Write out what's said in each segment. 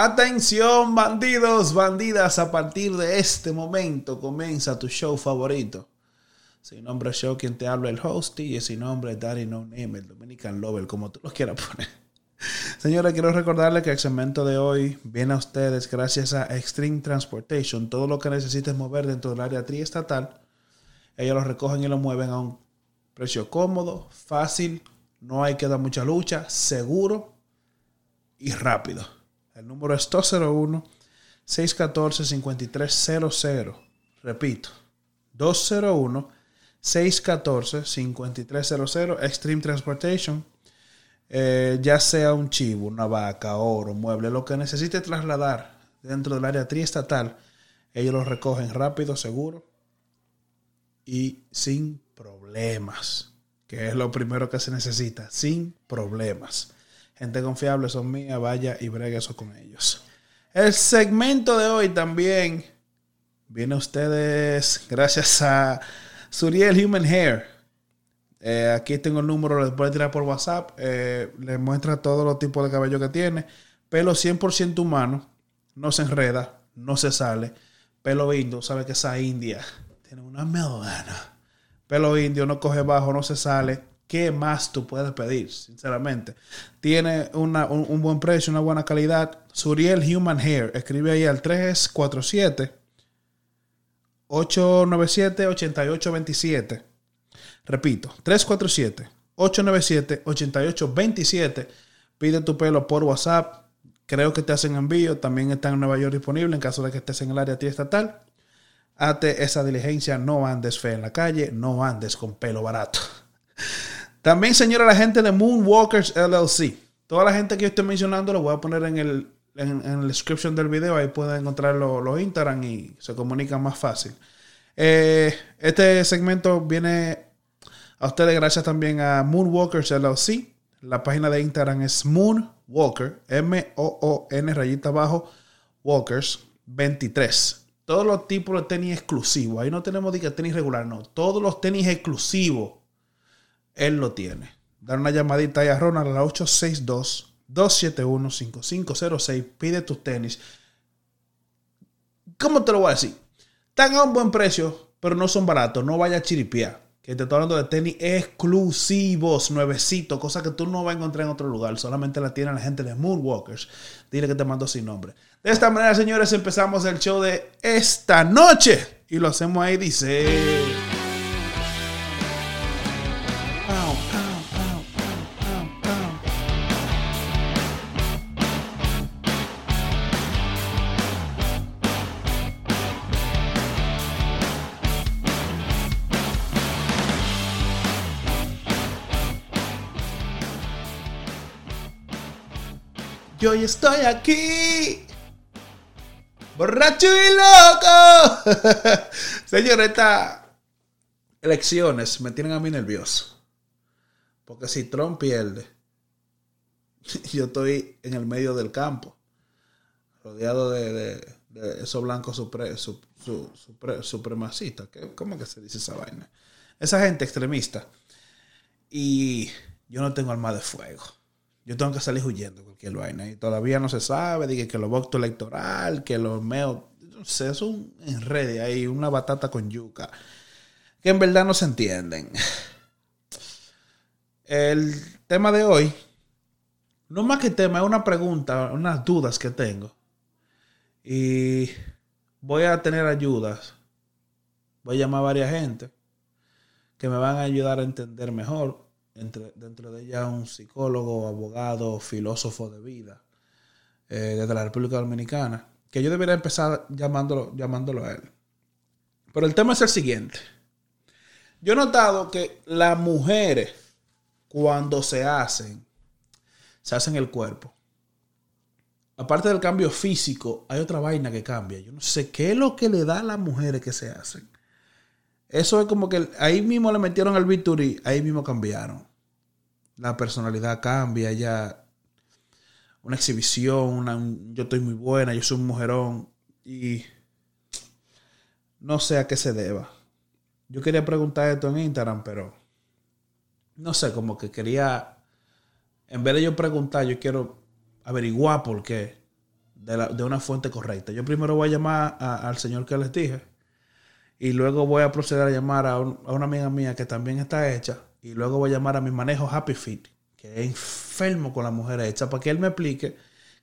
Atención, bandidos, bandidas, a partir de este momento comienza tu show favorito. Sin nombre show, quien te habla el host y sin nombre Daddy No Name, el Dominican Lover, como tú lo quieras poner. Señora, quiero recordarle que el segmento de hoy viene a ustedes gracias a Extreme Transportation. Todo lo que necesites mover dentro del área triestatal, ellos lo recogen y lo mueven a un precio cómodo, fácil, no hay que dar mucha lucha, seguro y rápido. El número es 201-614-5300. Repito, 201-614-5300. Extreme Transportation. Eh, ya sea un chivo, una vaca, oro, mueble, lo que necesite trasladar dentro del área triestatal, ellos lo recogen rápido, seguro y sin problemas. Que es lo primero que se necesita, sin problemas. Gente confiable son mías, vaya y bregue eso con ellos. El segmento de hoy también viene a ustedes gracias a Suriel Human Hair. Eh, aquí tengo el número, les puede tirar por WhatsApp. Eh, les muestra todos los tipos de cabello que tiene. Pelo 100% humano, no se enreda, no se sale. Pelo indio, sabe que esa india tiene una melana. Pelo indio, no coge bajo, no se sale ¿qué más tú puedes pedir? Sinceramente. Tiene un, buen precio, una buena calidad. Suriel Human Hair. Escribe ahí al 347 897 8827. Repito, 347 897 8827. Pide tu pelo por WhatsApp. Creo que te hacen envío. También está en Nueva York disponible en caso de que estés en el área estatal. Hate esa diligencia. No andes fe en la calle. No andes con pelo barato. También, señora, la gente de Moonwalkers LLC. Toda la gente que yo estoy mencionando lo voy a poner en el en, la description del video. Ahí pueden encontrar los Instagram y se comunican más fácil. Eh, este segmento viene a ustedes gracias también a Moonwalkers LLC. La página de Instagram es Moonwalker, M-O-O-N rayita abajo, Walkers 23. Todos los tipos de tenis exclusivos. Ahí no tenemos de tenis regular, no. Todos los tenis exclusivos él lo tiene. Dar una llamadita ahí a Ronald a la 862-271-5506. Pide tus tenis. ¿Cómo te lo voy a decir? Están a un buen precio, pero no son baratos. No vaya a chiripiar. Que te estoy hablando de tenis exclusivos, nuevecitos, cosas que tú no vas a encontrar en otro lugar. Solamente la tiene la gente de Moonwalkers. Dile que te mando sin nombre. De esta manera, señores, empezamos el show de esta noche. Y lo hacemos ahí, dice... estoy aquí. Borracho y loco. Señores, estas elecciones me tienen a mí nervioso. Porque si Trump pierde, yo estoy en el medio del campo, rodeado de, esos blancos supre, supremacistas. ¿Cómo que se dice esa vaina? Esa gente extremista. Y yo no tengo arma de fuego yo tengo que salir huyendo cualquier vaina. Y todavía no se sabe, dije que los votos electoral, que los meos, no sé, es un enredo ahí, una batata con yuca, que en verdad no se entienden. El tema de hoy, no más que tema, es una pregunta, unas dudas que tengo. Y voy a tener ayudas. Voy a llamar a varias gente que me van a ayudar a entender mejor dentro de ella un psicólogo, abogado, filósofo de vida eh, desde la República Dominicana, que yo debería empezar llamándolo, llamándolo a él. Pero el tema es el siguiente. Yo he notado que las mujeres, cuando se hacen, se hacen el cuerpo. Aparte del cambio físico, hay otra vaina que cambia. Yo no sé qué es lo que le da a las mujeres que se hacen. Eso es como que ahí mismo le metieron el bisturí, ahí mismo cambiaron la personalidad cambia, ya una exhibición, una, yo estoy muy buena, yo soy un mujerón y no sé a qué se deba. Yo quería preguntar esto en Instagram, pero no sé, como que quería, en vez de yo preguntar, yo quiero averiguar por qué de, una fuente correcta. Yo primero voy a llamar al señor que les dije y luego voy a proceder a llamar a una amiga mía que también está hecha y luego voy a llamar a mi manejo Happy Fit, que es enfermo con la mujer hecha, para que él me explique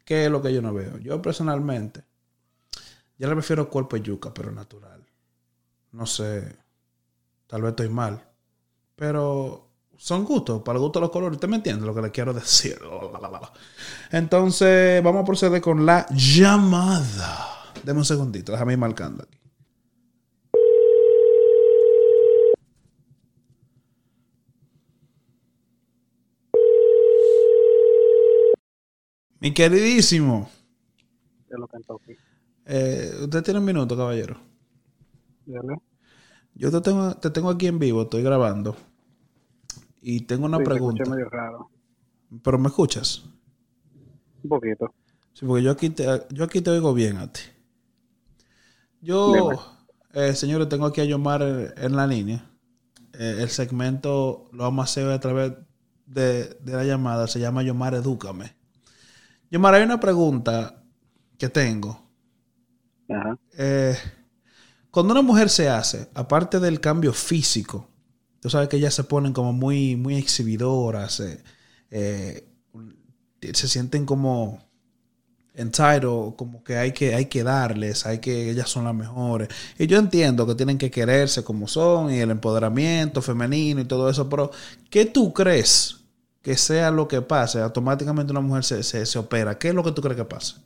qué es lo que yo no veo. Yo personalmente, yo le prefiero cuerpo de yuca, pero natural. No sé, tal vez estoy mal, pero son gustos, para el gusto de los colores. ¿Usted me entiende lo que le quiero decir? Entonces, vamos a proceder con la llamada. Deme un segundito, déjame ir marcando aquí. Mi queridísimo, de lo eh, usted tiene un minuto, caballero. Dale. Yo te tengo, te tengo aquí en vivo, estoy grabando. Y tengo una Sí, pregunta. escuché medio raro. ¿Pero me escuchas? Un poquito. Sí, porque yo aquí te, yo aquí te oigo bien a ti. Yo, eh, señores, tengo aquí a Yomar en la línea. Eh, el segmento lo vamos a hacer a través de, de la llamada. Se llama Yomar Edúcame. Yomar, hay una pregunta que tengo. Ajá. Eh, cuando una mujer se hace, aparte del cambio físico, tú sabes que ellas se ponen como muy, muy exhibidoras, eh, eh, se sienten como entitled, como que hay que, hay que darles, hay que, ellas son las mejores. Y yo entiendo que tienen que quererse como son y el empoderamiento femenino y todo eso, pero ¿qué tú crees que sea lo que pase? Automáticamente una mujer se, se, se opera. ¿Qué es lo que tú crees que pasa?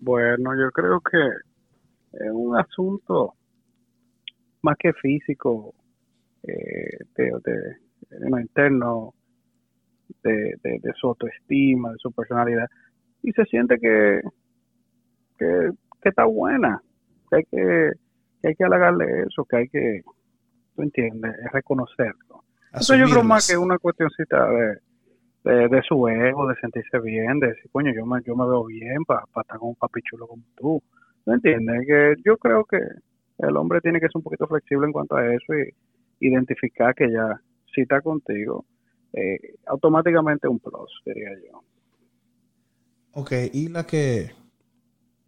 Bueno, yo creo que es un asunto más que físico, eh, de, de- de interno, de, de, de su autoestima, de su personalidad, y se siente que, que, que está buena, que hay que, que hay que halagarle eso, que hay que, tú entiendes, es reconocerlo. Eso yo creo más que una cuestioncita de, de, de su ego, de sentirse bien, de decir, coño, yo me, yo me veo bien para estar con un papi chulo como tú. ¿No entiendes? Que yo creo que el hombre tiene que ser un poquito flexible en cuanto a eso y identificar que ya, si está contigo, eh, automáticamente un plus, diría yo. Ok, y la que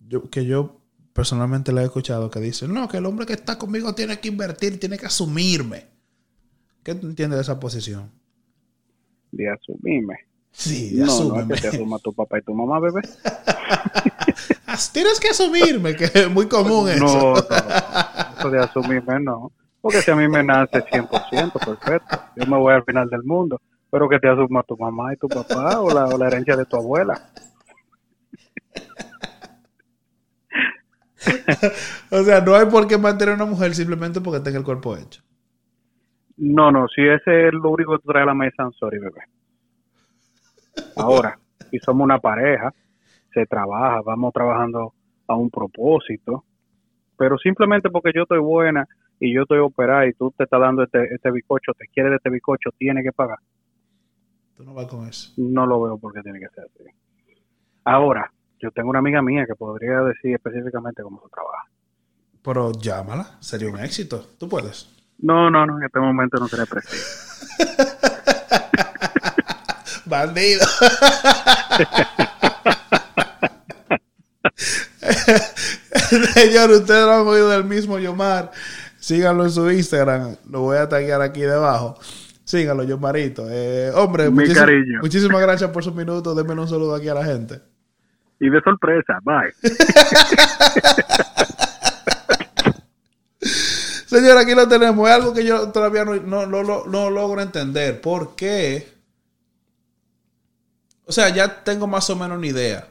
yo, que yo personalmente la he escuchado que dice, no, que el hombre que está conmigo tiene que invertir, tiene que asumirme. ¿Qué tú entiendes de esa posición? De asumirme. Sí, No, no asúmeme. es que te asuma tu papá y tu mamá, bebé. Tienes que asumirme, que es muy común eso. No, no, eso de asumirme no. Porque si a mí me nace 100%, perfecto. Yo me voy al final del mundo. Pero que te asuma tu mamá y tu papá o la, o la herencia de tu abuela. O sea, no hay por qué mantener a una mujer simplemente porque tenga el cuerpo hecho. No, no, si ese es lo único que tú traes a la mesa, I'm sorry, bebé. Ahora, si somos una pareja, se trabaja, vamos trabajando a un propósito, pero simplemente porque yo estoy buena y yo estoy operada y tú te estás dando este, este bicocho, te quieres de este bicocho, tiene que pagar. Tú no vas con eso. No lo veo porque tiene que ser así. Ahora, yo tengo una amiga mía que podría decir específicamente cómo se trabaja. Pero llámala, sería un éxito. Tú puedes. No, no, no, en este momento no seré preciso. Bandido. Señor, ustedes lo han oído del mismo Yomar. Síganlo en su Instagram. Lo voy a taggear aquí debajo. Síganlo, Yomarito. Eh, hombre, Mi cariño. muchísimas gracias por sus minutos. Denme un saludo aquí a la gente. Y de sorpresa, bye. Señor, aquí lo tenemos. Es algo que yo todavía no, no- no- no- logro entender. ¿Por qué? O sea, ya tengo más o menos una idea.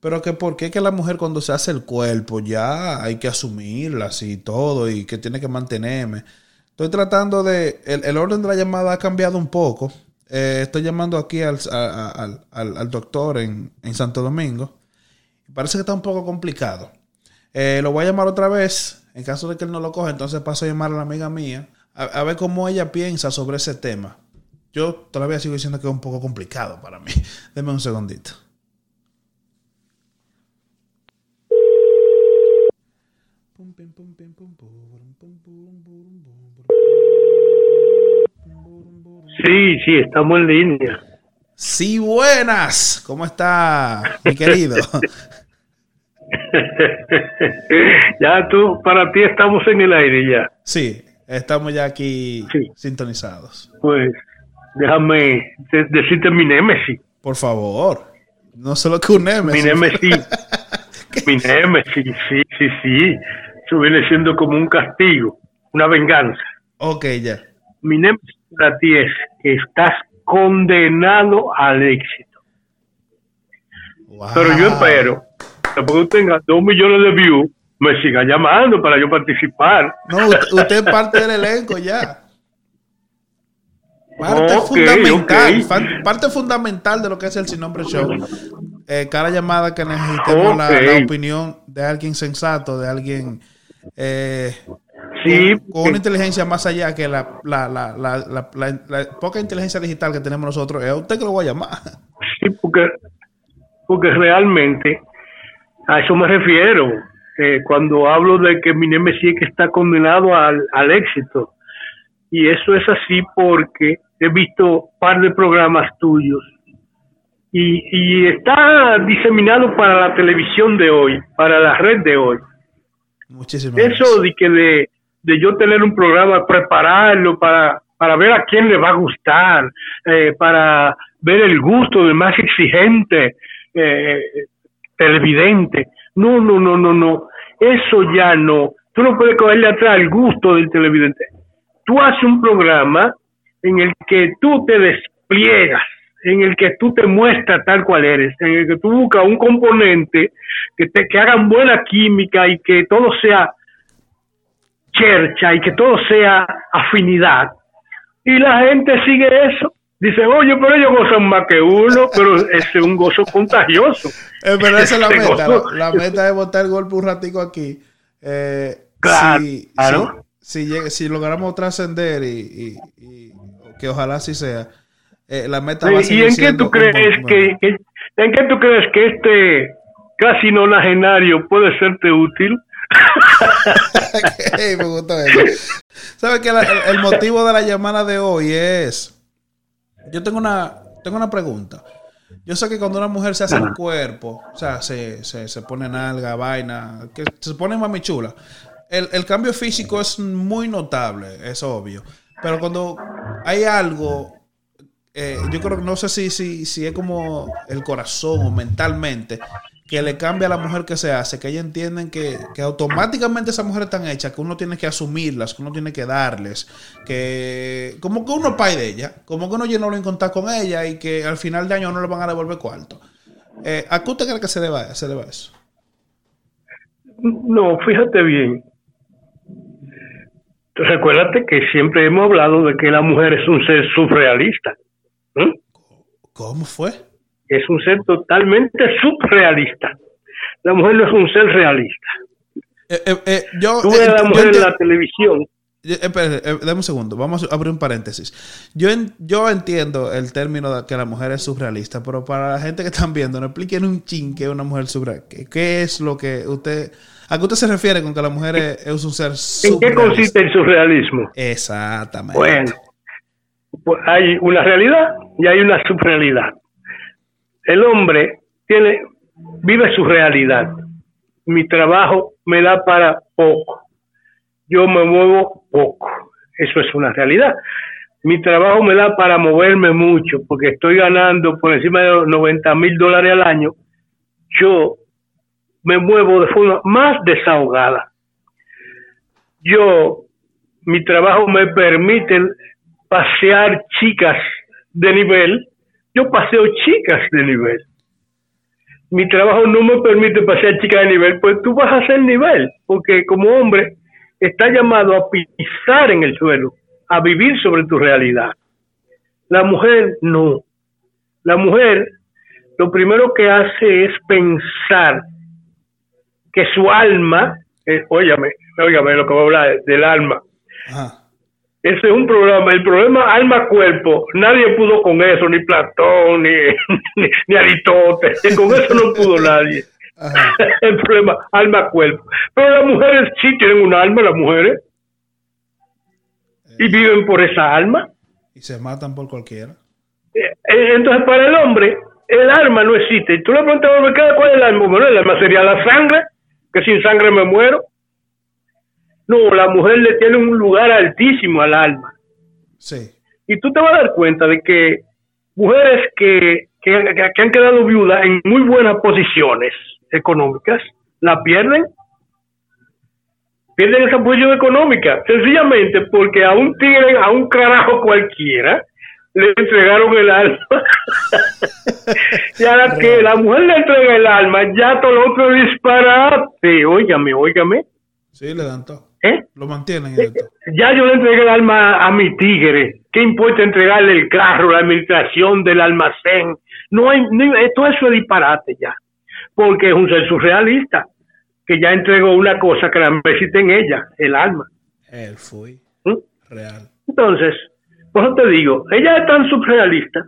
Pero que por qué que la mujer cuando se hace el cuerpo ya hay que asumirla así y todo y que tiene que mantenerme. Estoy tratando de... El, el orden de la llamada ha cambiado un poco. Eh, estoy llamando aquí al, al- al doctor en, en Santo Domingo. Parece que está un poco complicado. Eh, lo voy a llamar otra vez. En caso de que él no lo coja, entonces paso a llamar a la amiga mía. A, a ver cómo ella piensa sobre ese tema. Yo todavía sigo diciendo que es un poco complicado para mí. Deme un segundito. Sí, sí, estamos en línea. Sí, buenas. ¿Cómo está, mi querido? ya tú, para ti estamos en el aire ya. Sí, estamos ya aquí Sí. sintonizados. Pues déjame de- decirte mi némesis. Por favor. No solo que un Mi Nemesis. némesis. mi némesis, sí, sí, sí. Eso viene siendo como un castigo, una venganza. Ok, ya. Mi némesis para ti es que estás condenado al éxito. Wow. Pero yo espero porque tú tengas dos millones de views, me siga llamando para yo participar. No, usted, usted es parte del elenco ya. Parte fundamental, parte fundamental de lo que es el Sin Nombre Show. Eh, cada llamada que necesitemos la, opinión de alguien sensato, de alguien eh, Sí, con, una inteligencia más allá que la, la, la, la, la- la- la poca inteligencia digital que tenemos nosotros. Es a usted que lo voy a llamar. Sí, porque, porque realmente a eso me refiero. eh, cuando hablo de que mi némesis que está condenado al, al éxito. Y eso es así porque he visto un par de programas tuyos y, y está diseminado para la televisión de hoy, para la red de hoy. Muchísimas Eso gracias. de que de, de yo tener un programa, prepararlo para, para ver a quién le va a gustar, eh, para ver el gusto del más exigente eh, televidente. No, no, no, no, no. Eso ya no. Tú no puedes cogerle atrás el gusto del televidente. Tú haces un programa en el que tú te despliegas, en el que tú te muestras tal cual eres, en el que tú buscas un componente que te que hagan buena química y que todo sea chercha y que todo sea afinidad. Y la gente sigue eso. Dice, oye, pero ellos gozan más que uno, pero es un gozo contagioso. Es verdad, esa es la Ese meta. La, la meta es botar el golpe un ratico aquí. Eh, Claro, si, claro. Si, si, si logramos trascender y, y- y- que ojalá así sea, eh, la meta va a ¿Y seguir en qué tú crees que, que- en qué tú crees que este casi nonagenario puede serte útil? Ey, me gustó eso. ¿Sabes que la- el, el motivo de la llamada de hoy es. Yo tengo una, tengo una pregunta. Yo sé que cuando una mujer se hace el cuerpo, o sea, se, se, se pone nalga, vaina, que se pone mami chula, el, el cambio físico es muy notable, es obvio. Pero cuando hay algo, eh, yo creo que no sé si, si, si es como el corazón o mentalmente, que le cambia a la mujer que se hace, que ellas entienden que, que automáticamente esas mujeres están hechas, que uno tiene que asumirlas, que uno tiene que darles, que como que uno es pai de ella, como que uno llenó en contar con ella y que al final de año no le van a devolver cuarto. Eh, ¿A qué usted cree que se deba, se deba eso? No, fíjate bien. Recuérdate que siempre hemos hablado de que la mujer es un ser surrealista. ¿eh? ¿Cómo fue? Es un ser totalmente surrealista. La mujer no es un ser realista. Eh, eh, eh, yo, Tú ves a la mujer en la televisión. Espere, eh, dame un segundo, vamos a abrir un paréntesis. Yo, en- yo entiendo el término de que la mujer es surrealista, pero para la gente que están viendo, no expliquen un chin que es una mujer surrealista. ¿Qué, qué es lo que usted... ¿A qué usted se refiere con que la mujer es, es un ser ¿En qué surrealista? consiste el surrealismo? Exactamente. Bueno, pues hay una realidad y hay una subrealidad. El hombre tiene, vive su realidad. Mi trabajo me da para poco. Yo me muevo poco. Eso es una realidad. Mi trabajo me da para moverme mucho porque estoy ganando por encima de los 90 mil dólares al año. Yo me muevo de forma más desahogada. Yo mi trabajo me permite pasear chicas de nivel, yo paseo chicas de nivel. Mi trabajo no me permite pasear chicas de nivel, pues tú vas a hacer nivel, porque como hombre está llamado a pisar en el suelo, a vivir sobre tu realidad. La mujer no. La mujer lo primero que hace es pensar que su alma, eh, óyame, óyame lo que voy a hablar del alma. Ese es un problema. El problema alma-cuerpo, nadie pudo con eso, ni Platón, ni, ni, ni Aristóteles. Con eso no pudo nadie. Ajá. El problema alma-cuerpo. Pero las mujeres sí tienen un alma, las mujeres. Y viven por esa alma. Y se matan por cualquiera. Eh, Entonces, para el hombre, el alma no existe. Y tú le preguntas, "Hombre, ¿qué- ¿cuál es el alma? Bueno, el alma sería la sangre, que sin sangre me muero. No, la mujer le tiene un lugar altísimo al alma. Sí. Y tú te vas a dar cuenta de que mujeres que, que, que- han quedado viudas en muy buenas posiciones económicas, la pierden. Pierden esa posición económica, sencillamente porque a un tigre, a un carajo cualquiera, le entregaron el alma. y a la que la mujer le entrega el alma, ya todo lo otro disparate. Óigame, óigame. Sí, le dan todo. ¿Eh? Lo mantienen. Ya yo le entregué el alma a mi tigre. ¿Qué importa entregarle el carro, la administración del almacén? No hay, no todo eso es disparate ya. Porque es un ser surrealista que ya entregó una cosa que la existe en ella, el alma. Él fui. ¿Mm? Real. Entonces, por eso te digo, ella es tan surrealista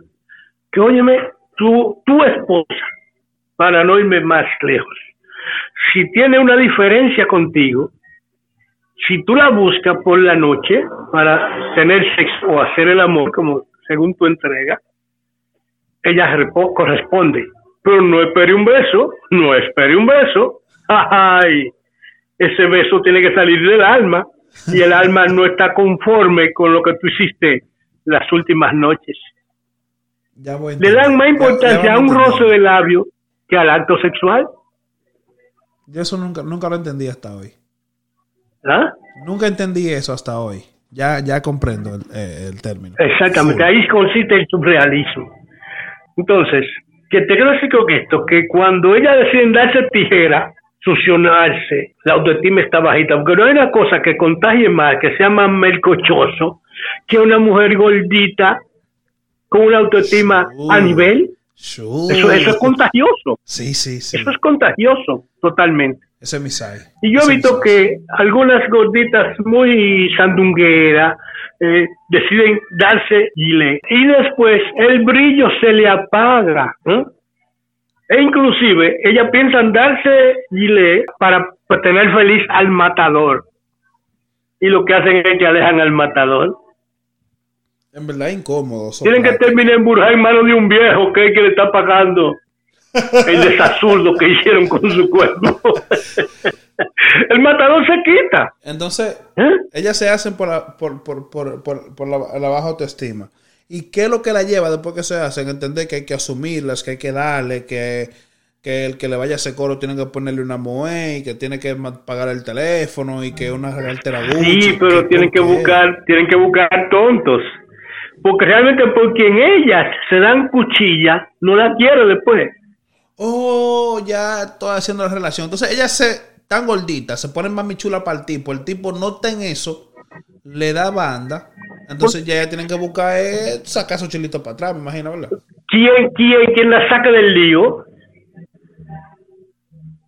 que, óyeme, tu, tu esposa, para no irme más lejos, si tiene una diferencia contigo, si tú la buscas por la noche para tener sexo o hacer el amor, como según tu entrega, ella corresponde. Pero no espere un beso, no espere un beso. Ay, ese beso tiene que salir del alma y el alma no está conforme con lo que tú hiciste las últimas noches. Ya voy Le dan más. Ya- importancia ya a un roce de labio que al acto sexual. Yo eso nunca, nunca lo entendí hasta hoy. ¿Ah? Nunca entendí eso hasta hoy. Ya, ya comprendo el, eh, el término. Exactamente, Full. ahí consiste el surrealismo. Entonces, que te quiero decir con esto, que cuando ella decide darse tijera, succionarse, la autoestima está bajita, porque no hay una cosa que contagie más, que sea más melcochoso, que una mujer gordita con una autoestima a nivel. Sure. Eso, eso es contagioso, Sí, sí, sí. eso es contagioso totalmente. Ese es mi side. Y yo he visto que algunas gorditas muy sandungueras eh, deciden darse gilet y después el brillo se le apaga. ¿eh? E inclusive ella piensa en darse gilet para tener feliz al matador. Y lo que hacen es que alejan al matador. En verdad incómodo. Tienen que terminar en burjar en manos de un viejo que es que le está pagando el desazurdo que hicieron con su cuerpo. el matador se quita. Entonces, ¿eh? ellas se hacen por la, por, por, por, por, por la, la baja autoestima. ¿Y qué es lo que la lleva después que se hacen? Entender que hay que asumirlas, que hay que darle, que, que el que le vaya a ese coro tiene que ponerle una moe y que tiene que pagar el teléfono y que una altera Sí, pero tienen que buscar, tienen que buscar tontos. Porque realmente por quien ellas se dan cuchilla, no la quiere después. Oh, ya estoy haciendo la relación. Entonces ellas se tan gorditas, se ponen mami chula para el tipo. El tipo no está en eso, le da banda. Entonces ya ellas tienen que buscar eh, sacar esos chilitos para atrás, me imagino, ¿verdad? ¿Quién, quién, quién la saca del lío?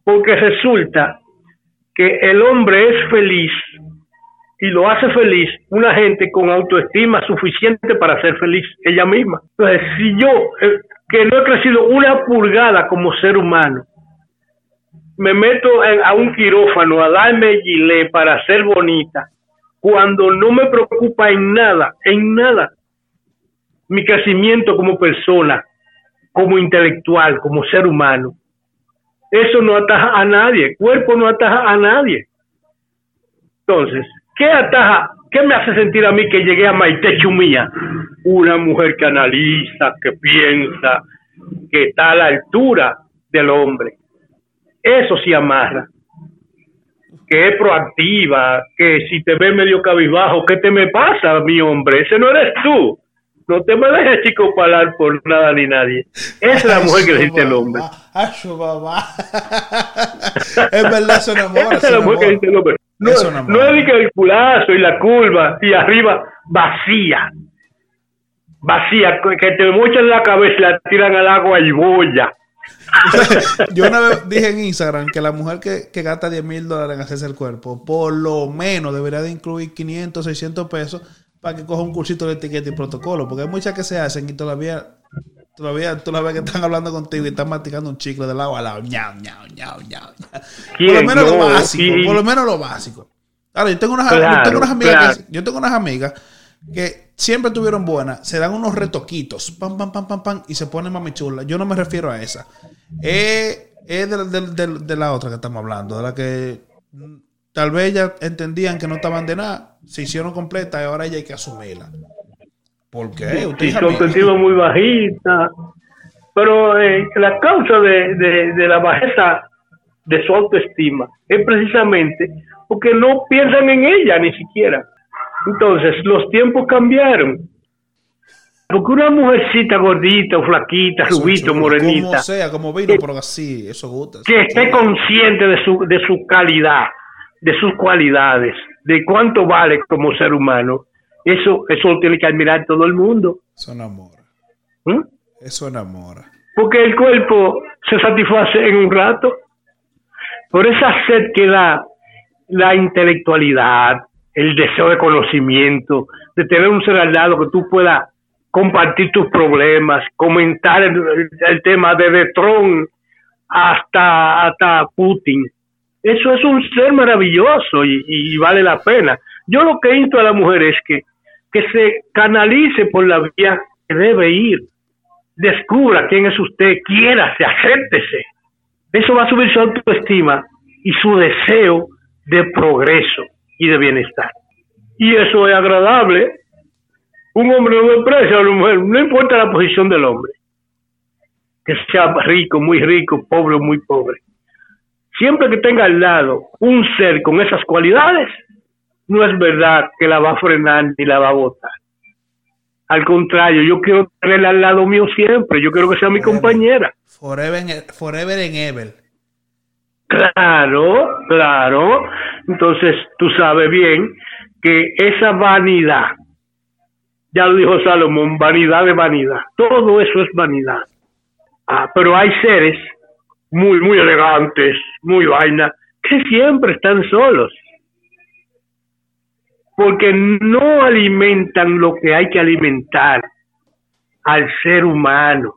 Porque resulta que el hombre es feliz y lo hace feliz una gente con autoestima suficiente para ser feliz ella misma. Entonces, si yo, eh, que no he crecido una pulgada como ser humano, me meto a un quirófano a darme gilet para ser bonita, cuando no me preocupa en nada, en nada, mi crecimiento como persona, como intelectual, como ser humano. Eso no ataja a nadie, cuerpo no ataja a nadie. Entonces, ¿qué ataja? ¿Qué me hace sentir a mí que llegué a Maite Chumía? Una mujer que analiza, que piensa, que está a la altura del hombre. Eso sí amarra. Que es proactiva, que si te ve medio cabizbajo, ¿qué te me pasa, mi hombre? Ese no eres tú. No te me dejes chico palar por nada ni nadie. Esa es la mujer que necesita el hombre. Ay, su mamá. es verdad, se enamora. Esa es la mujer que necesita el hombre. No, Eso no es que el culazo y la curva y arriba vacía. Vacía, que te mochan la cabeza y la tiran al agua y boya. Yo una vez dije en Instagram que la mujer que, que gasta 10 mil dólares en hacerse el cuerpo, por lo menos debería de incluir 500, 600 pesos para que coja un cursito de etiqueta y protocolo. Porque hay muchas que se hacen y todavía, todavía tú la ves que están hablando contigo y están masticando un chicle de lado a lado. Ñau, ñau, ñau, ñau. Por lo menos lo básico. Por lo menos lo básico. Ahora, yo tengo unas, yo tengo unas amigas, claro. que, yo tengo unas amigas que siempre tuvieron buenas, se dan unos retoquitos, pam, pam, pam, pam, pam, y se ponen mami chula. Yo no me refiero a esa. Es, es de, de- de- de la otra que estamos hablando, de la que mm, tal vez ya entendían que no estaban de nada, se hicieron completa y ahora ya hay que asumirla. ¿Por qué? Usted su amigo. autoestima muy bajita. Pero eh, la causa de, de- de la bajeza de su autoestima es precisamente porque no piensan en ella ni siquiera. Entonces, los tiempos cambiaron. Porque una mujercita gordita o flaquita, rubito, morenita, Como sea, como vino, pero así, eso gusta. que esté consciente de su, de su calidad, de sus cualidades, de cuánto vale como ser humano, eso, eso lo tiene que admirar todo el mundo. Eso enamora. ¿Mm? Eso enamora. porque el cuerpo se satisface en un rato. Por esa sed que da la intelectualidad, el deseo de conocimiento, de tener un ser al lado que tú puedas compartir tus problemas, comentar el, el- el tema de Tron hasta, hasta Putin. Eso es un ser maravilloso y, y vale la pena. Yo lo que insto a la mujer es que, que se canalice por la vía que debe ir descubra quién es usted, quiérase, acéptese. Eso va a subir su autoestima y su deseo de progreso y de bienestar. Y eso es agradable. Un hombre no desprecia a una mujer, no importa la posición del hombre. Que sea rico, muy rico, pobre muy pobre. Siempre que tenga al lado un ser con esas cualidades, no es verdad que la va a frenar ni la va a botar. Al contrario, yo quiero tenerla al lado mío siempre. Yo quiero que sea mi compañera. Forever en, forever en ever. Claro, claro. Entonces, tú sabes bien que esa vanidad, ya lo dijo Salomón, vanidad de vanidad. Todo eso es vanidad. Ah, pero hay seres muy, muy elegantes, muy vaina, que siempre están solos. Porque no alimentan lo que hay que alimentar al ser humano,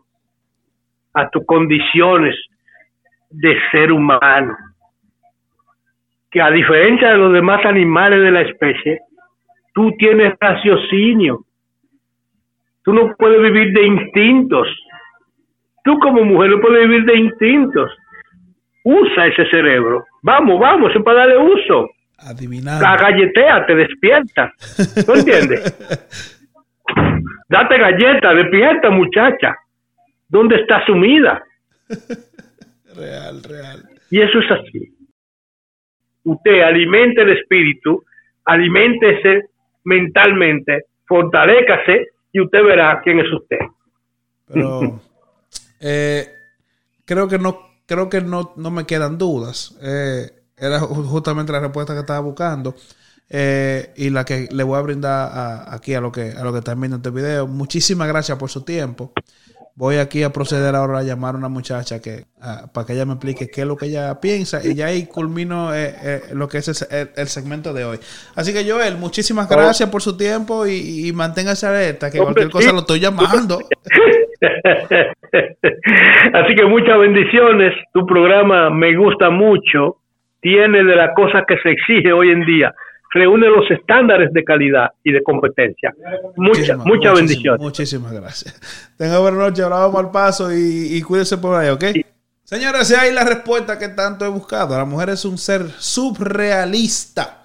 a tus condiciones de ser humano. Que a diferencia de los demás animales de la especie, tú tienes raciocinio. Tú no puedes vivir de instintos. Tú como mujer no puedes vivir de instintos. Usa ese cerebro. Vamos, vamos, es para darle uso. Adivinar. La galletea te despierta. ¿tú entiendes? Date galleta, despierta muchacha. ¿Dónde está sumida? Real, real. Y eso es así. Usted alimente el espíritu, aliméntese mentalmente, fortalécase y usted verá quién es usted. Pero eh, creo que no, creo que no, no me quedan dudas. Eh, era ju- justamente la respuesta que estaba buscando. eh, y la que le voy a brindar a- aquí a lo que a lo que están viendo este video. Muchísimas gracias por su tiempo. Voy aquí a proceder ahora a llamar a una muchacha que ah, para que ella me explique qué es lo que ella piensa y ya ahí culmino eh, eh, lo que es el, segmento de hoy. Así que Joel, muchísimas gracias por su tiempo y, y manténgase alerta que cualquier cosa lo estoy llamando. Así que muchas bendiciones. Tu programa me gusta mucho. Tiene de las cosas que se exige hoy en día. Reúne los estándares de calidad y de competencia. Muchas, muchas muchísimas- bendiciones. Muchísimas gracias. Tenga buena noche, ahora vamos al paso y, y cuídese por ahí, ¿ok? Señores, esa es la respuesta que tanto he buscado. La mujer es un ser subrealista.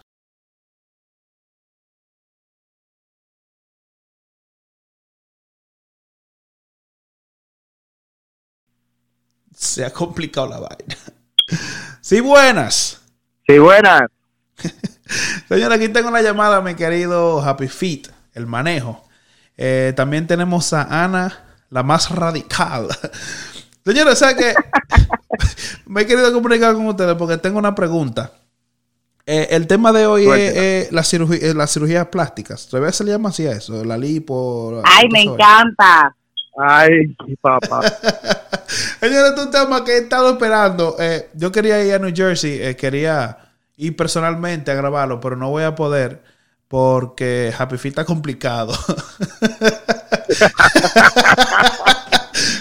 Se ha complicado la vaina. Sí, buenas. Sí, buenas. Señora, aquí tengo la llamada, mi querido Happy Feet, el manejo. Eh, también tenemos a Ana, la más radical. Señores, ¿sabe que Me he querido comunicar con ustedes porque tengo una pregunta. Eh, el tema de hoy es eh, la cirugía, eh, las cirugías plásticas. ¿Todavía se le llama así a eso? La lipo. la- Ay, me sabes. encanta. Ay, sí, papá. Señores, este es un tema que he estado esperando. Eh, yo quería ir a New Jersey, eh, quería ir personalmente a grabarlo, pero no voy a poder porque Happy Feet está complicado.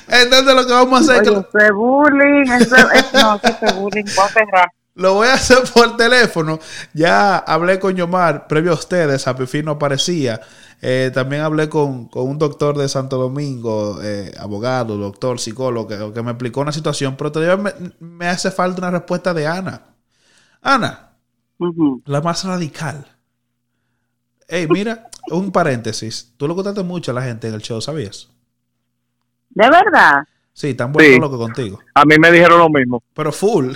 Entonces lo que vamos a hacer que Oye, es bullying. Eso es, no, eso es bullying. Voy a cerrar. Lo voy a hacer por teléfono. Ya hablé con Yomar, previo a ustedes, a Pifín no aparecía. Eh, también hablé con, con, un doctor de Santo Domingo, eh, abogado, doctor, psicólogo, que, que, me explicó una situación, pero todavía me, me, hace falta una respuesta de Ana. Ana, uh -huh. la más radical. Hey, mira, un paréntesis. Tú lo contaste mucho a la gente en el show, ¿sabías? ¿De verdad? Sí, tan bueno sí. loco contigo. A mí me dijeron lo mismo. Pero full.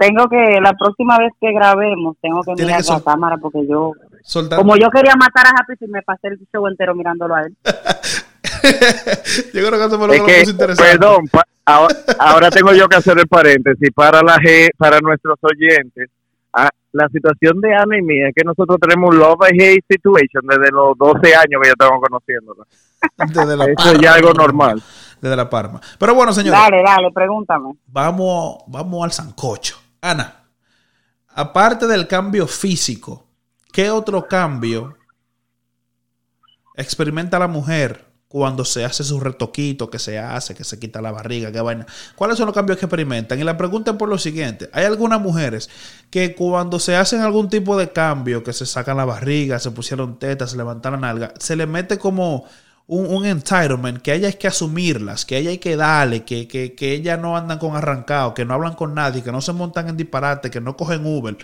Tengo que, la próxima vez que grabemos, tengo que mirar que la cámara porque yo, Soltar... como yo quería matar a Happy, me pasé el show entero mirándolo a él. yo creo que eso fue lo es que, interesante. Perdón, pa ahora, ahora, tengo yo que hacer el paréntesis para la para nuestros oyentes. Ah, la situación de Ana y mía es que nosotros tenemos un love and hate situation desde los 12 años que ya estamos conociéndola. Desde la Eso Parma, ya es algo normal. Desde la Parma. Pero bueno, señores. Dale, dale, pregúntame. Vamos, vamos al sancocho. Ana, aparte del cambio físico, ¿qué otro cambio experimenta la mujer cuando se hace su retoquito que se hace, que se quita la barriga, qué vaina? ¿Cuáles son los cambios que experimentan? Y la pregunta es por lo siguiente. Hay algunas mujeres que cuando se hacen algún tipo de cambio, que se sacan la barriga, se pusieron tetas, se levantan la nalga, se le mete como un, un entitlement, que a ella hay que asumirlas, que a ella hay que darle, que, que, que ellas no andan con arrancado, que no hablan con nadie, que no se montan en disparate, que no cogen Uber.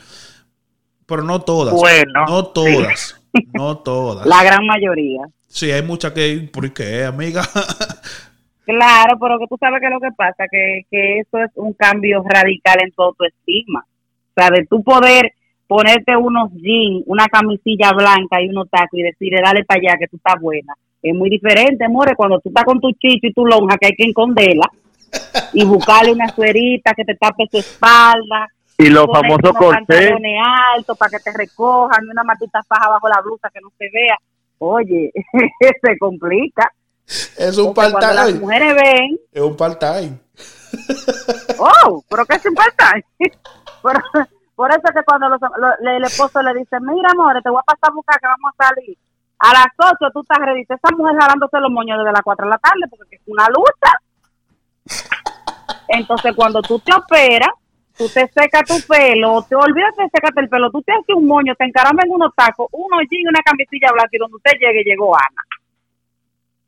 Pero no todas. Bueno, no todas. Sí. No todas. La gran mayoría. Sí, hay muchas que, ¿por qué, amiga? claro, pero que tú sabes que lo que pasa, que, que eso es un cambio radical en tu autoestima. O sea, de tu poder ponerte unos jeans, una camisilla blanca y unos tacos y decirle, dale para allá que tú estás buena. Es muy diferente, more, cuando tú estás con tu chicho y tu lonja, que hay que esconderla y buscarle una suerita que te tape tu espalda. Y los famosos corsés. altos para que te recojan y una matita faja bajo la blusa que no se vea oye, se complica. Es un part-time. Las mujeres ven. Es un part-time. Oh, pero que es un part-time. por, por, eso que cuando los, los, el esposo le dice, mira, amor, te voy a pasar a buscar que vamos a salir. A las 8 tú estás ready. Esa mujer jalándose los moños desde las 4 de la tarde porque es una lucha. Entonces, cuando tú te operas, tú te secas tu pelo, te olvidas de secarte el pelo, tú te haces un moño, te encaramas en unos tacos, unos jeans, una camisilla blanca y donde usted llegue, llegó Ana.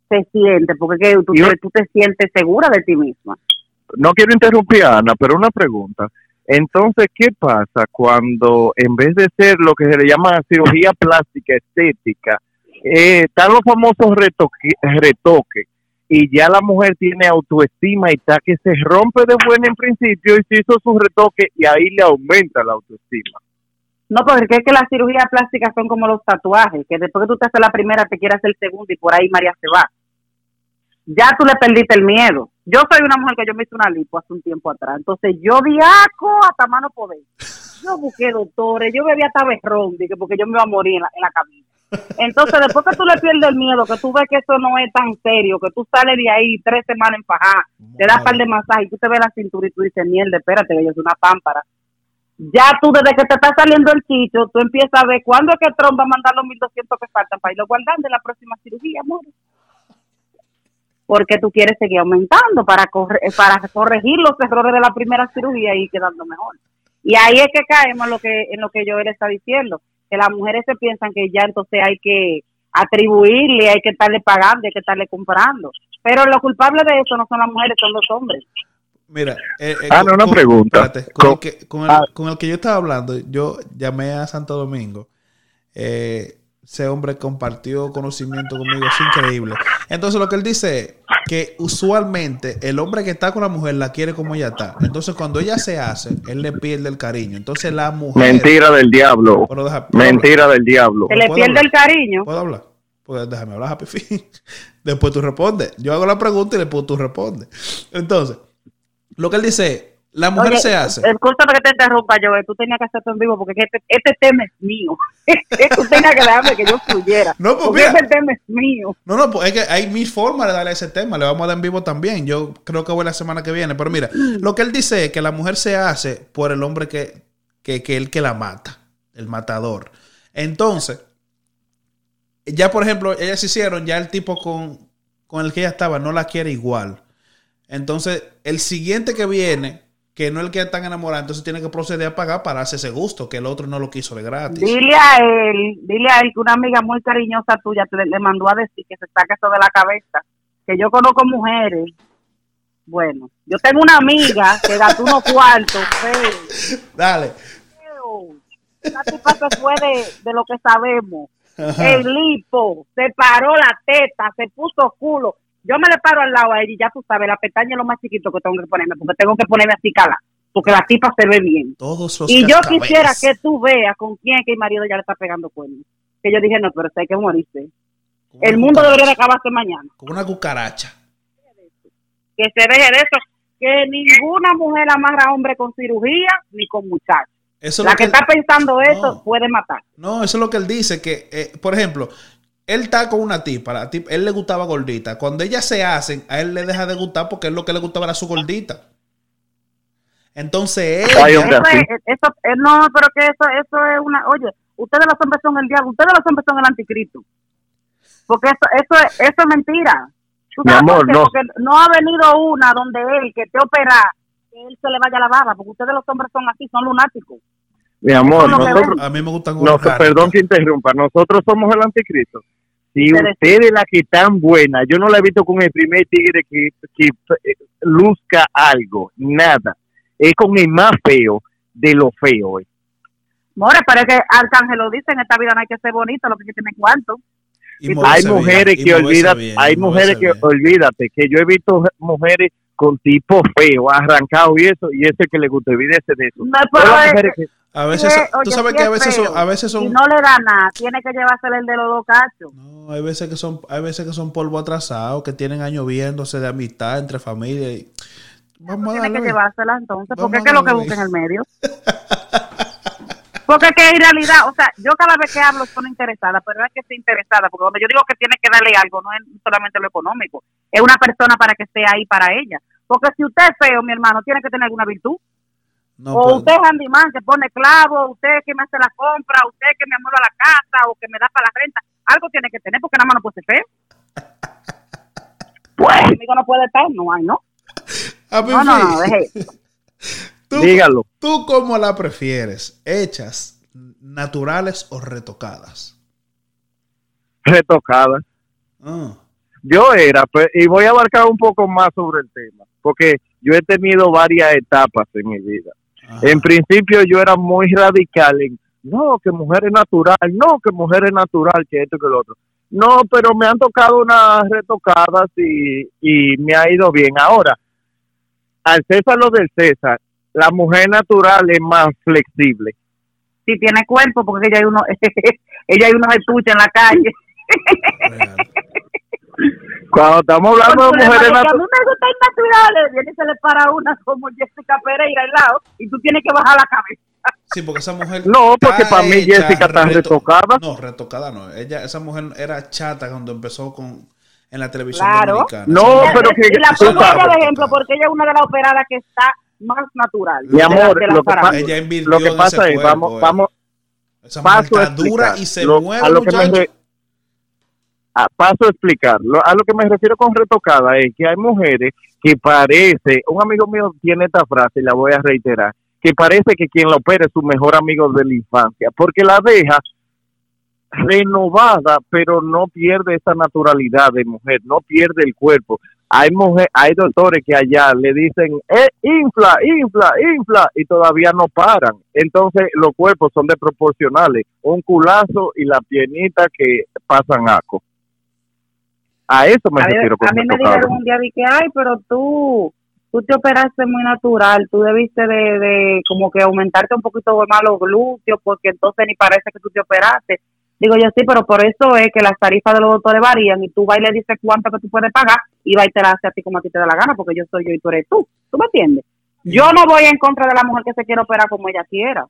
Se siente, porque tú, te, tú te sientes segura de ti misma. No quiero interrumpir a Ana, pero una pregunta. Entonces, ¿qué pasa cuando en vez de ser lo que se le llama cirugía plástica estética, eh, están los famosos retoques, retoques y ya la mujer tiene autoestima y está que se rompe de buena en principio y se hizo su retoque y ahí le aumenta la autoestima. No, porque es que las cirugías plásticas son como los tatuajes, que después que tú te haces la primera te quieres hacer el segundo y por ahí María se va. Ya tú le perdiste el miedo. Yo soy una mujer que yo me hice una lipo hace un tiempo atrás, entonces yo viaco hasta mano poder. Yo busqué doctores, yo bebía hasta berrón, porque yo me iba a morir en la, en la. Entonces, después que tú le pierdes el miedo, que tú ves que eso no es tan serio, que tú sales de ahí tres semanas empajada, te das par de masajes y tú te ves la cintura y tú dices, mierda, espérate, que yo soy una pámpara. Ya tú, desde que te está saliendo el chicho, tú empiezas a ver cuándo es que Trump va a mandar los 1200 que faltan para irlo guardando en la próxima cirugía, amor. Porque tú quieres seguir aumentando para, corre para corregir los errores de la primera cirugía y quedando mejor. Y ahí es que caemos en lo que, en lo que yo está diciendo que las mujeres se piensan que ya entonces hay que atribuirle, hay que estarle pagando, hay que estarle comprando. Pero los culpables de eso no son las mujeres, son los hombres. Mira, eh, eh, ah, no, una con, pregunta. Espérate, con, con, el que, con, el, ah. con, el, que, yo estaba hablando, yo llamé a Santo Domingo. Eh, ese hombre compartió conocimiento conmigo, es increíble. Entonces lo que él dice es que usualmente el hombre que está con la mujer la quiere como ella está. Entonces cuando ella se hace, él le pierde el cariño. Entonces la mujer... Mentira del diablo. Bueno, deja, Mentira hablar? del diablo. Se le pierde hablar? el cariño. ¿Puedo hablar? Pues déjame hablar, Happy Fin. Después tú respondes. Yo hago la pregunta y después tú respondes. Entonces, lo que él dice la mujer Oye, se hace. Escúchame que te interrumpa, yo. Tú tenías que hacerlo en vivo porque este, este tema es mío. tú tenías que dejarme que yo fluyera. No, pues porque mira, este tema es mío. No, no, pues es que hay mil formas de darle a ese tema. Le vamos a dar en vivo también. Yo creo que voy la semana que viene. Pero mira, lo que él dice es que la mujer se hace por el hombre que, que, que el que la mata, el matador. Entonces, ya por ejemplo, ellas hicieron, ya el tipo con, con el que ella estaba no la quiere igual. Entonces, el siguiente que viene que no es el que están enamorado, entonces tiene que proceder a pagar para darse ese gusto, que el otro no lo quiso de gratis. Dile a él, dile a él que una amiga muy cariñosa tuya te, le mandó a decir que se saque eso de la cabeza. Que yo conozco mujeres. Bueno, yo tengo una amiga que gastó unos cuartos, feo. Dale. Esa tipa se fue de, de lo que sabemos. El lipo, se paró la teta, se puso culo. Yo me le paro al lado a ella y ya tú sabes, la pestaña es lo más chiquito que tengo que ponerme, porque tengo que ponerme así cala, porque la tipa se ve bien. Todos los Y yo quisiera que tú veas con quién que el marido ya le está pegando cuernos. Que yo dije, no, pero hay que morirse. El mundo cucaracha. debería de acabarse mañana. Con una cucaracha. Que se deje de eso. Que ninguna mujer amarra a hombre con cirugía ni con muchachos. Eso es La que él- está pensando eso No. puede matar. No, eso es lo que él dice, que, eh, por ejemplo, él está con una tipa, la tipa, él le gustaba gordita. Cuando ellas se hacen, a él le deja de gustar porque él lo que le gustaba era su gordita. Entonces ella. Eso es, eso, eh, no, pero que eso, eso es una, oye, ustedes los hombres son el diablo, ustedes los hombres son el anticristo. Porque eso, eso, es, eso es mentira. ¿Tú Mi amor, por qué? no. Porque no ha venido una donde él, que te opera, que él se le vaya la baba, porque ustedes los hombres son así, son lunáticos. Mi amor, es nosotros, a mí me gustan no, perdón que interrumpa, nosotros somos el anticristo. Si Ustedes- ustedes la que están buena, yo no la he visto con el primer tigre que, que eh, luzca algo, nada. Es con el más feo de lo feo. eh. More, pero es que Arcángel lo dice, en esta vida no hay que ser bonito, lo que tener cuarto. Y Hay bien, mujeres que olvidan, hay mujeres que bien. olvídate, que yo he visto mujeres con tipo feo, arrancado y eso, y ese que le gusta, olvídese de eso. No es que- A veces, Sí, tú sabes sí que a es veces son, a veces Y son, no le da nada, tiene que llevársele el de los dos cachos. no, hay veces que son, hay veces que son polvo atrasado, que tienen años viéndose de amistad entre familia. Y, vamos a tiene que llevársela entonces, Vamos porque es que lo que busca en el medio. Porque es que en realidad, o sea, yo cada vez que hablo son interesada, pero no es que esté interesada, porque cuando yo digo que tiene que darle algo, no es solamente lo económico, es una persona para que esté ahí para ella. Porque si usted es feo, mi hermano, tiene que tener alguna virtud. No, o pues, usted es handyman que pone clavo, usted que me hace la compra, usted que me amuebla la casa o que me da para la renta. Algo tiene que tener porque nada más no puede ser feo. Pues, conmigo no puede estar, no hay, ¿no? a mí No, no, no, deje. ¿Tú, Dígalo. ¿Tú cómo la prefieres? ¿Hechas, naturales o retocadas? retocadas. Ah, Yo era, pues, y voy a abarcar un poco más sobre el tema, porque yo he tenido varias etapas en mi vida. Ajá. En principio yo era muy radical en, no, que mujer es natural, no, que mujer es natural, que esto, que lo otro. No, pero me han tocado unas retocadas y, y me ha ido bien. Ahora, al César lo del César, la mujer natural es más flexible. Si tiene cuerpo, porque ella hay uno, ella hay unos estuches en la calle. Real. Cuando estamos hablando de mujeres parece, a naturales, mí me gustan naturales. Viene y se le para una como Jessica Pereira al lado y tú tienes que bajar la cabeza. Sí, porque esa mujer. No, porque para mí Jessica está reto- retocada. No, retocada no. Ella, esa mujer era chata cuando empezó con en la televisión Claro. dominicana. No, pero que- y la pongo ella de ejemplo porque ella es una de las operadas que está más natural. Mi amor, lo que farándula. Ella lo que pasa ese es, cuerpo, vamos, eh. vamos, Esa mujer paso está dura y se Lo- mueve, a lo que me paso a explicar. Lo- a lo que me refiero con retocada es que hay mujeres que parece, un amigo mío tiene esta frase y la voy a reiterar, que parece que quien la opera es su mejor amigo de la infancia, porque la deja renovada, pero no pierde esa naturalidad de mujer, no pierde el cuerpo. Hay mujer, hay doctores que allá le dicen, eh, infla, infla, infla, y todavía no paran. Entonces los cuerpos son desproporcionales, un culazo y la piernita que pasan aco. A eso me a mí, refiero con a mí me dijeron un día, que ay, pero tú, tú te operaste muy natural, tú debiste de, de como que aumentarte un poquito más los glúteos, porque entonces ni parece que tú te operaste. Digo yo, sí, pero por eso es que las tarifas de los doctores varían y tú vas y le dices cuánto que tú puedes pagar y va y te la hace a ti como a ti te da la gana, porque yo soy yo y tú eres tú. ¿Tú me entiendes? Yo no voy en contra de la mujer que se quiere operar como ella quiera.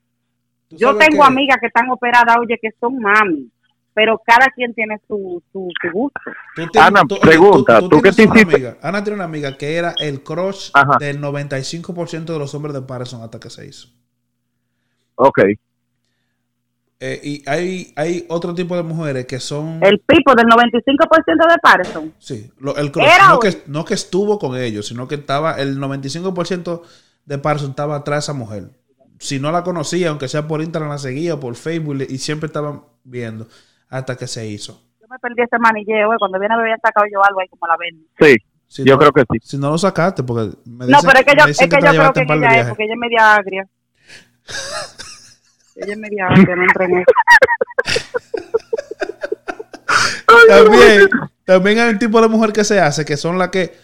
Yo tengo que- amigas que están operadas, oye, que son mami, pero cada quien tiene su, su, su gusto. Tú tienes- Ana, tú- pregunta, ¿tú qué tienes te una hiciste? amiga. Ana tiene una amiga que era el crush Ajá. del 95% de los hombres de Patterson hasta que se hizo. Ok. Eh, y hay, hay otro tipo de mujeres que son. El pipo del 95% de Patterson. Sí, lo- el crush. Era No que, no que estuvo con ellos, sino que estaba el 95% de Parson estaba atrás de esa mujer. Si no la conocía, aunque sea por Instagram, la seguía o por Facebook y siempre estaban viendo hasta que se hizo. Yo me perdí ese manilleo, eh, cuando viene a beber sacado yo algo ahí como la ven. Sí, Si yo no- creo que sí. Si no lo sacaste, porque me No, dicen- pero es que yo, es que te yo creo que ella es, porque ella es media agria. ella es media agria, no entra en eso. También, también hay un tipo de mujer que se hace, que son las que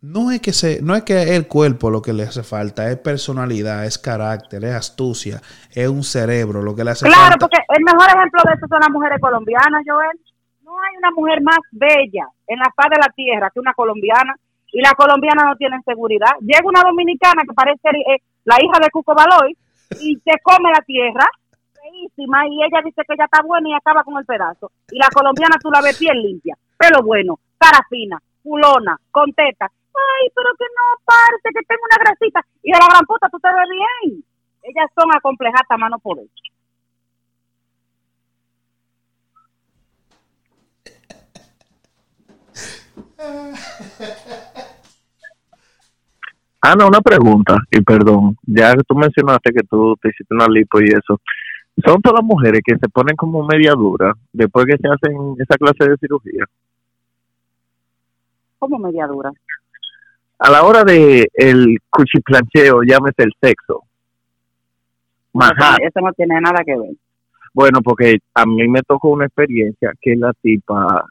no es que se, no es que el cuerpo lo que le hace falta, es personalidad, es carácter, es astucia, es un cerebro lo que le hace Claro, falta. porque el mejor ejemplo de eso son las mujeres colombianas, Joel. No hay una mujer más bella en la faz de la tierra que una colombiana. Y las colombianas no tienen seguridad. Llega una dominicana que parece eh, la hija de Cuco Baloy y se come la tierra, feísima, y ella dice que ella está buena y acaba con el pedazo. Y la colombiana tú la ves piel limpia, pelo bueno, cara fina, culona, con tetas. Ay, pero que no, parece que tengo una grasita. Y de la gran puta tú te ves bien. Ellas son acomplejadas a mano poder. Ana, una pregunta, y perdón, ya que tú mencionaste que tú te hiciste una lipo y eso, ¿son todas las mujeres que se ponen como media dura después que se hacen esa clase de cirugía? como media dura. A la hora de el cuchiplancheo, llámese el sexo, Eso no tiene nada que ver. bueno, porque a mí me tocó una experiencia que la tipa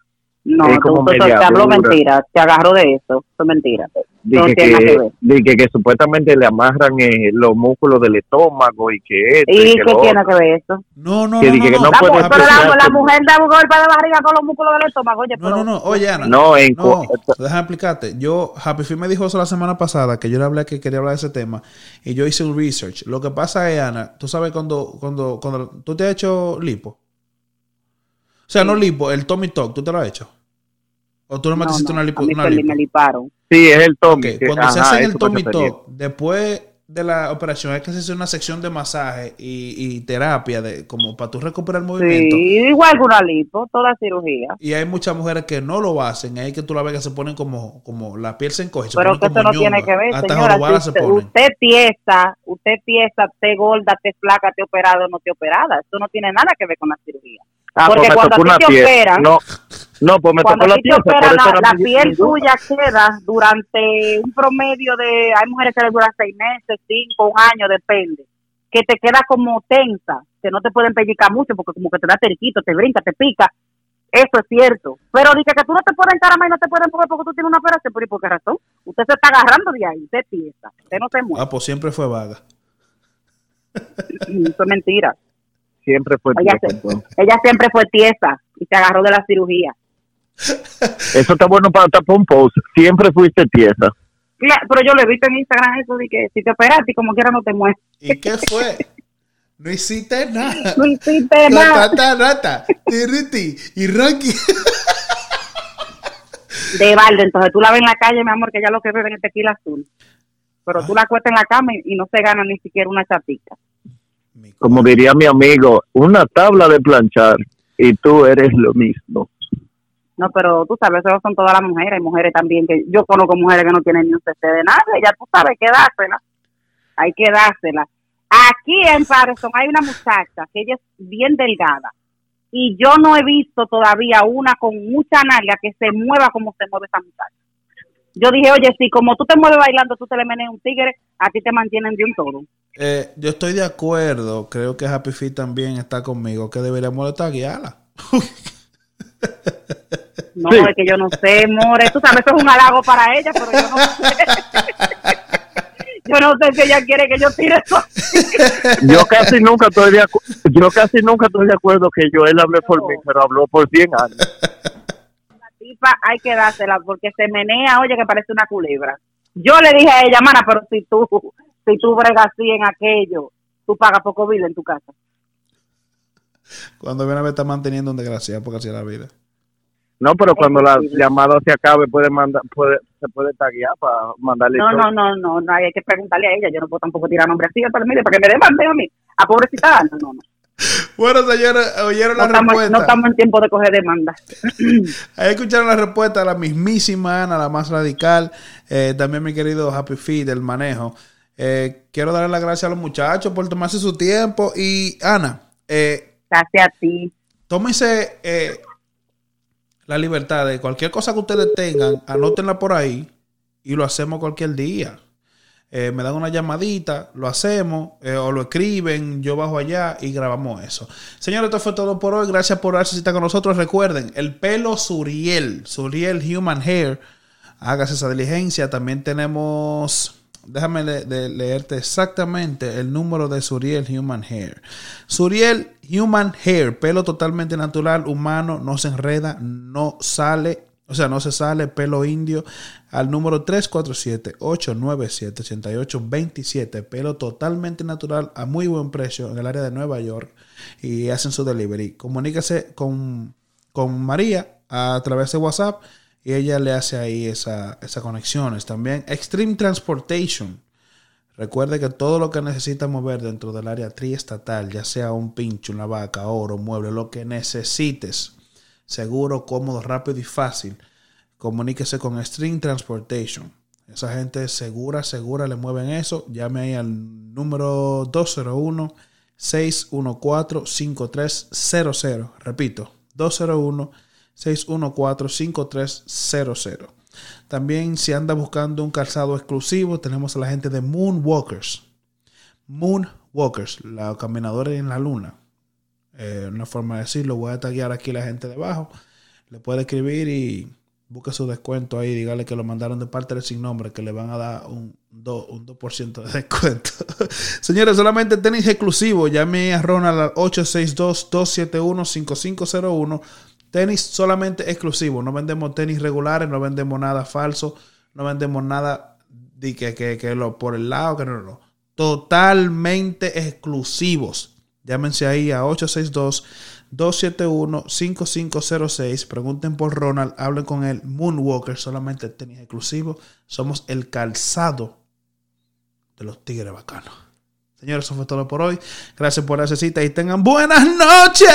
No, como tú- te dura. mentira, te agarro de eso, eso es mentira. Dije que dije que supuestamente le amarran eh, los músculos del estómago y que esto ¿Y que qué tiene que ver eso? No, no, Que no, dije no, que no. no La, puede mu- pero la, apreciarse. la mujer da un golpe de barriga con los músculos del estómago, oye, No, pero... no, no. Oye, Ana. No, en No, déjame explicarte. Yo, Happy Feet me dijo eso la semana pasada, que yo le hablé que quería hablar de ese tema, y yo hice un research. Lo que pasa es, Ana, tú sabes cuando, cuando, cuando tú te has hecho lipo. O sea, no lipo, el Tommy Talk, ¿tú te lo has hecho? ¿O tú no me No, hiciste no, una lipo? a mí una lipo? me liparon. Sí, es el Tommy. Ok, que- cuando se ajá, hace eso el Tommy se. Talk, después de la operación, hay que hacerse una sección de masaje y, y terapia de, como para tú recuperar el movimiento. Sí, igual que una lipo, toda cirugía. Y hay muchas mujeres que no lo hacen, ahí que tú la ves que se ponen como, como la piel se encoge. se Pero que eso no tiene que ver, Hasta señora. Si se usted, usted pieza, usted pieza, te gorda, te flaca, te operado o no te operada. Eso no tiene nada que ver con la cirugía. Ah, Porque cuando a ti te pieza. operan- No, no, pues me Cuando tocó la pieza. por operan, eso la, piel tuya queda durante un promedio de, hay mujeres que les dura seis meses, cinco, un año, depende, que te queda como tensa, que no te pueden pellizcar mucho porque como que te da terquito, te brinca, te pica. Eso es cierto. Pero dice que tú no te puedes encaramar y no te pueden mover porque tú tienes una operación. ¿Pero y por qué razón? Usted se está agarrando de ahí, usted piensa. Usted no se mueve. Ah, pues siempre fue vaga. Eso es mentira. Siempre fue Ella, tiesa, se- ella siempre fue tiesa y se agarró de la cirugía. Eso está bueno para tapar un post. Siempre fuiste tiesa. Cla- Pero yo lo he visto en Instagram eso de que si te operaste como quiera no te mueves. ¿Y qué fue? No hiciste nada. No hiciste nada. Rata, rata, tiriti y Rocky. de balde. Entonces tú la ves en la calle, mi amor, que ya lo que beben es tequila azul. Pero tú la acuestas en la cama y, y no se gana ni siquiera una chatica. Como diría mi amigo, una tabla de planchar y tú eres lo mismo. No, pero tú sabes, eso son todas las mujeres. Hay mujeres también que yo conozco mujeres que no tienen ni un CC de nada. Ya tú sabes, que dársela. Hay que dársela. Aquí en Patterson hay una muchacha que ella es bien delgada. Y yo no he visto todavía una con mucha nalga que se mueva como se mueve esa muchacha. Yo dije, oye, si como tú te mueves bailando, tú te le menes un tigre, a ti te mantienen de un todo. Eh, yo estoy de acuerdo, creo que Happy Feet también está conmigo, que deberíamos de taguearla. No, Sí. es que yo no sé, More. Tú sabes, eso es un halago para ella, pero yo no sé. yo no sé si ella quiere que yo tire eso. Yo casi nunca estoy de yo casi nunca estoy de acuerdo que Joel hable por mí, pero habló por 100 años. La tipa hay que dársela porque se menea, oye, que parece una culebra. Yo le dije a ella, mana, pero si tú, si tú bregas así en aquello, tú pagas poco vida en tu casa. Cuando viene a ver está manteniendo un desgraciado porque así es la vida. No, pero cuando la posible. llamada se acabe puede mandar puede se puede taguear para mandarle No, todo. no, no, no, no, hay que preguntarle a ella. Yo no puedo tampoco tirar nombre así, pero mire, para que me demande a mí. A pobrecita, no, no, no. Bueno, señores, oyeron No la estamos, respuesta. no estamos en tiempo de coger demanda. Ahí escucharon la respuesta de la mismísima Ana, la más radical. Eh, también mi querido Happy Feet del manejo. Eh, quiero darle las gracias a los muchachos por tomarse su tiempo. Y Ana, eh, Gracias a ti. tómense eh, la libertad de cualquier cosa que ustedes tengan, anótenla por ahí y lo hacemos cualquier día. Eh, me dan una llamadita, lo hacemos, eh, o lo escriben, yo bajo allá y grabamos eso. Señores, esto fue todo por hoy. Gracias por darse cita con nosotros. Recuerden, el pelo Suriel, Suriel Human Hair, hágase esa diligencia. También tenemos, déjame de- leerte exactamente el número de Suriel Human Hair. Suriel Human Hair, pelo totalmente natural, humano, no se enreda, no sale, o sea, no se sale, pelo indio, al número 347-897-8827, pelo totalmente natural, a muy buen precio, en el área de Nueva York, y hacen su delivery. Comuníquese con, con María a través de WhatsApp y ella le hace ahí esa- esas conexiones. También Extreme Transportation. Recuerde que todo lo que necesita mover dentro del área triestatal, ya sea un pincho, una vaca, oro, mueble, lo que necesites, seguro, cómodo, rápido y fácil, comuníquese con String Transportation. Esa gente segura, segura le mueven eso. Llame ahí al número 201-614-5300. Repito, 201-614-5300. También si anda buscando un calzado exclusivo, tenemos a la gente de Moonwalkers. Moonwalkers, la caminadora en la luna. Eh, una forma de decirlo, voy a taguear aquí la gente debajo. Le puede escribir y busque su descuento ahí. Dígale que lo mandaron de parte del sin nombre, que le van a dar un, 2, un 2% de descuento. Señores, solamente tenis exclusivo. Llame a Ronald al 862-271-5501. Tenis solamente exclusivo. No vendemos tenis regulares, no vendemos nada falso, no vendemos nada de que, que, que lo por el lado, que no, no, no. Totalmente exclusivos. Llámense ahí a 862-271-5506. Pregunten por Ronald, hablen con él. Moonwalker, solamente tenis exclusivo. Somos el calzado de los tigres bacanos. Señores, eso fue todo por hoy. Gracias por la cita y tengan buenas noches.